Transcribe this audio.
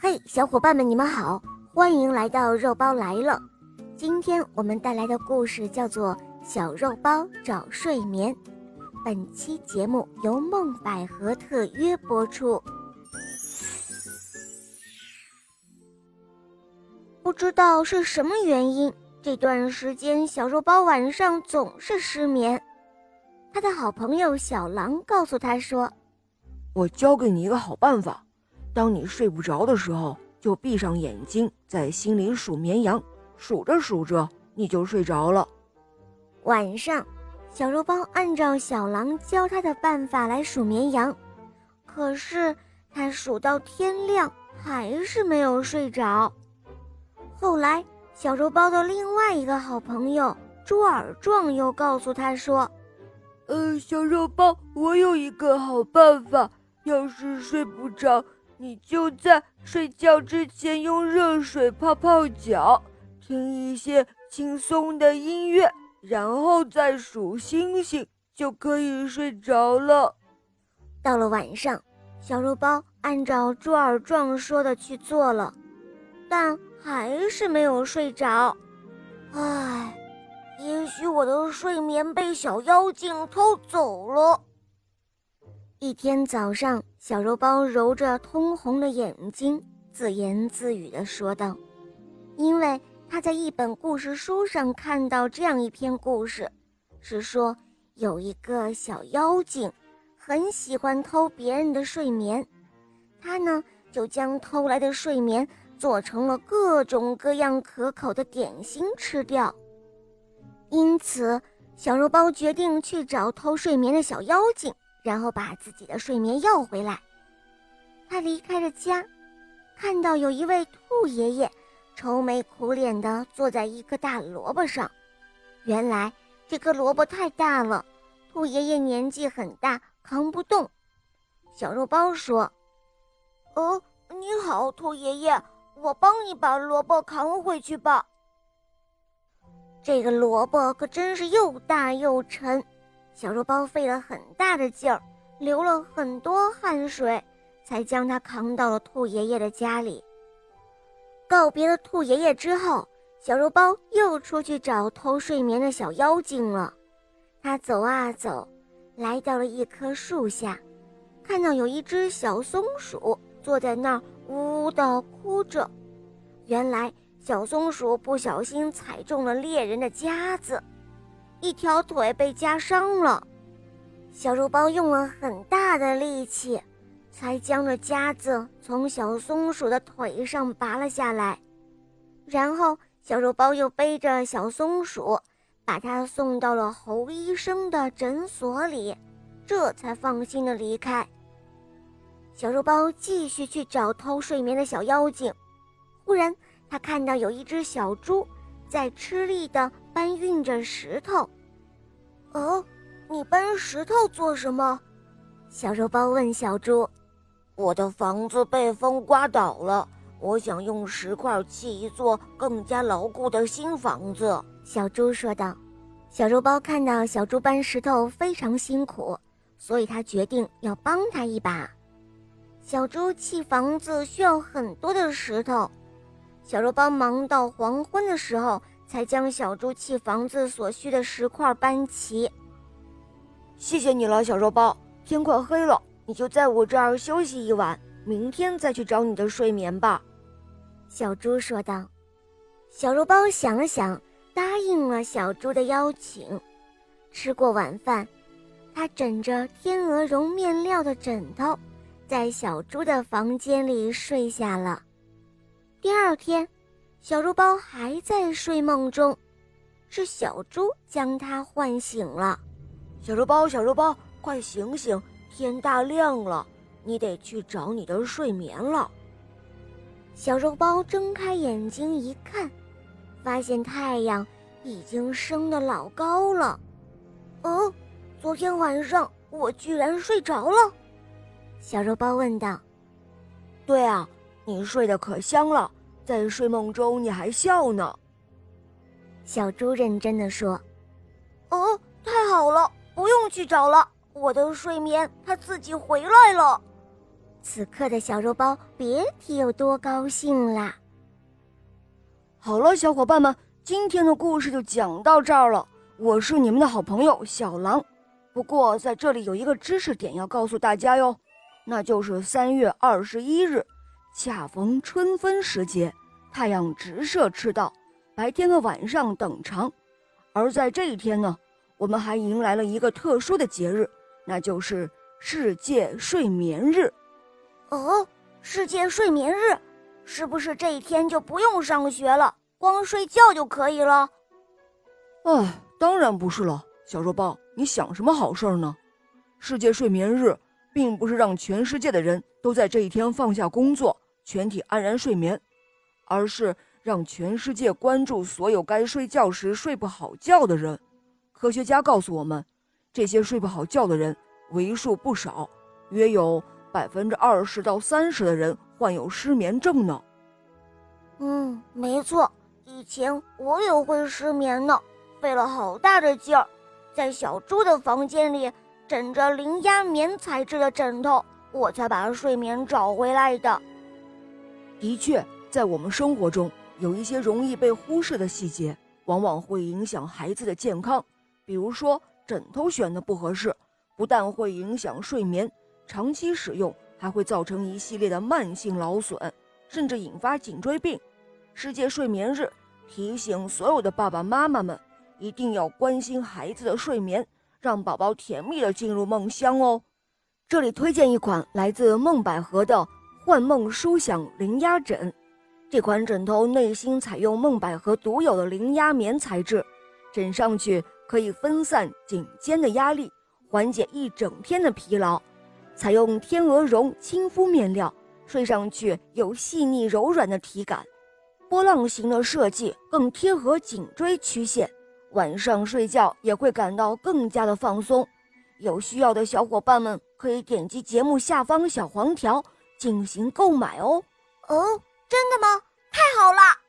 嘿，小伙伴们，你们好，欢迎来到肉包来了。今天我们带来的故事叫做《小肉包找睡眠》。本期节目由梦百合特约播出。不知道是什么原因，这段时间小肉包晚上总是失眠。他的好朋友小狼告诉他说：“我教给你一个好办法。”当你睡不着的时候，就闭上眼睛，在心里数绵羊，数着数着你就睡着了。晚上，小肉包按照小狼教他的办法来数绵羊，可是他数到天亮还是没有睡着。后来，小肉包的另外一个好朋友猪耳壮又告诉他说：“呃，小肉包，我有一个好办法，要是睡不着。”你就在睡觉之前用热水泡泡脚，听一些轻松的音乐，然后再数星星，就可以睡着了。到了晚上，小肉包按照猪耳壮说的去做了，但还是没有睡着。唉，也许我的睡眠被小妖精偷走了。一天早上，小肉包揉着通红的眼睛，自言自语地说道：“因为他在一本故事书上看到这样一篇故事，是说有一个小妖精，很喜欢偷别人的睡眠。他呢，就将偷来的睡眠做成了各种各样可口的点心吃掉。因此，小肉包决定去找偷睡眠的小妖精。”然后把自己的睡眠要回来。他离开了家，看到有一位兔爷爷愁眉苦脸地坐在一颗大萝卜上。原来这颗萝卜太大了，兔爷爷年纪很大，扛不动。小肉包说：“哦，你好，兔爷爷，我帮你把萝卜扛回去吧。”这个萝卜可真是又大又沉。小肉包费了很大的劲儿，流了很多汗水，才将它扛到了兔爷爷的家里。告别了兔爷爷之后，小肉包又出去找偷睡眠的小妖精了。他走啊走，来到了一棵树下，看到有一只小松鼠坐在那儿，呜呜地哭着。原来，小松鼠不小心踩中了猎人的夹子。一条腿被夹伤了，小肉包用了很大的力气，才将这夹子从小松鼠的腿上拔了下来。然后，小肉包又背着小松鼠，把它送到了猴医生的诊所里，这才放心的离开。小肉包继续去找偷睡眠的小妖精，忽然，他看到有一只小猪。在吃力的搬运着石头。哦，你搬石头做什么？小肉包问小猪。我的房子被风刮倒了，我想用石块砌一座更加牢固的新房子。小猪说道。小肉包看到小猪搬石头非常辛苦，所以他决定要帮他一把。小猪砌房子需要很多的石头。小肉包忙到黄昏的时候，才将小猪砌房子所需的石块搬齐。谢谢你了，小肉包。天快黑了，你就在我这儿休息一晚，明天再去找你的睡眠吧。”小猪说道。小肉包想了想，答应了小猪的邀请。吃过晚饭，他枕着天鹅绒面料的枕头，在小猪的房间里睡下了。第二天，小肉包还在睡梦中，是小猪将它唤醒了。小肉包，小肉包，快醒醒！天大亮了，你得去找你的睡眠了。小肉包睁开眼睛一看，发现太阳已经升得老高了。哦，昨天晚上我居然睡着了。小肉包问道：“对啊。”你睡得可香了，在睡梦中你还笑呢。小猪认真的说：“哦，太好了，不用去找了，我的睡眠它自己回来了。”此刻的小肉包别提有多高兴啦！好了，小伙伴们，今天的故事就讲到这儿了。我是你们的好朋友小狼。不过在这里有一个知识点要告诉大家哟，那就是三月二十一日，恰逢春分时节，太阳直射赤道，白天和晚上等长。而在这一天呢，我们还迎来了一个特殊的节日，那就是世界睡眠日。哦，世界睡眠日，是不是这一天就不用上学了，光睡觉就可以了？哎，当然不是了，小肉包，你想什么好事儿呢？世界睡眠日并不是让全世界的人都在这一天放下工作，全体安然睡眠，而是。让全世界关注所有该睡觉时睡不好觉的人。科学家告诉我们，这些睡不好觉的人为数不少，约有百分之二十到三十的人患有失眠症呢。嗯，没错，以前我也会失眠呢，费了好大的劲儿，在小猪的房间里枕着零压棉材质的枕头，我才把睡眠找回来的。的确，在我们生活中。有一些容易被忽视的细节，往往会影响孩子的健康。比如说，枕头选的不合适，不但会影响睡眠，长期使用还会造成一系列的慢性劳损，甚至引发颈椎病。世界睡眠日提醒所有的爸爸妈妈们，一定要关心孩子的睡眠，让宝宝甜蜜的进入梦乡哦。这里推荐一款来自梦百合的幻梦舒享零压枕。这款枕头内芯采用梦百合独有的零压棉材质，枕上去可以分散颈肩的压力，缓解一整天的疲劳。采用天鹅绒亲肤面料，睡上去有细腻柔软的体感。波浪形的设计更贴合颈椎曲线，晚上睡觉也会感到更加的放松，有需要的小伙伴们可以点击节目下方小黄条进行购买哦。哦，真的吗？太好了！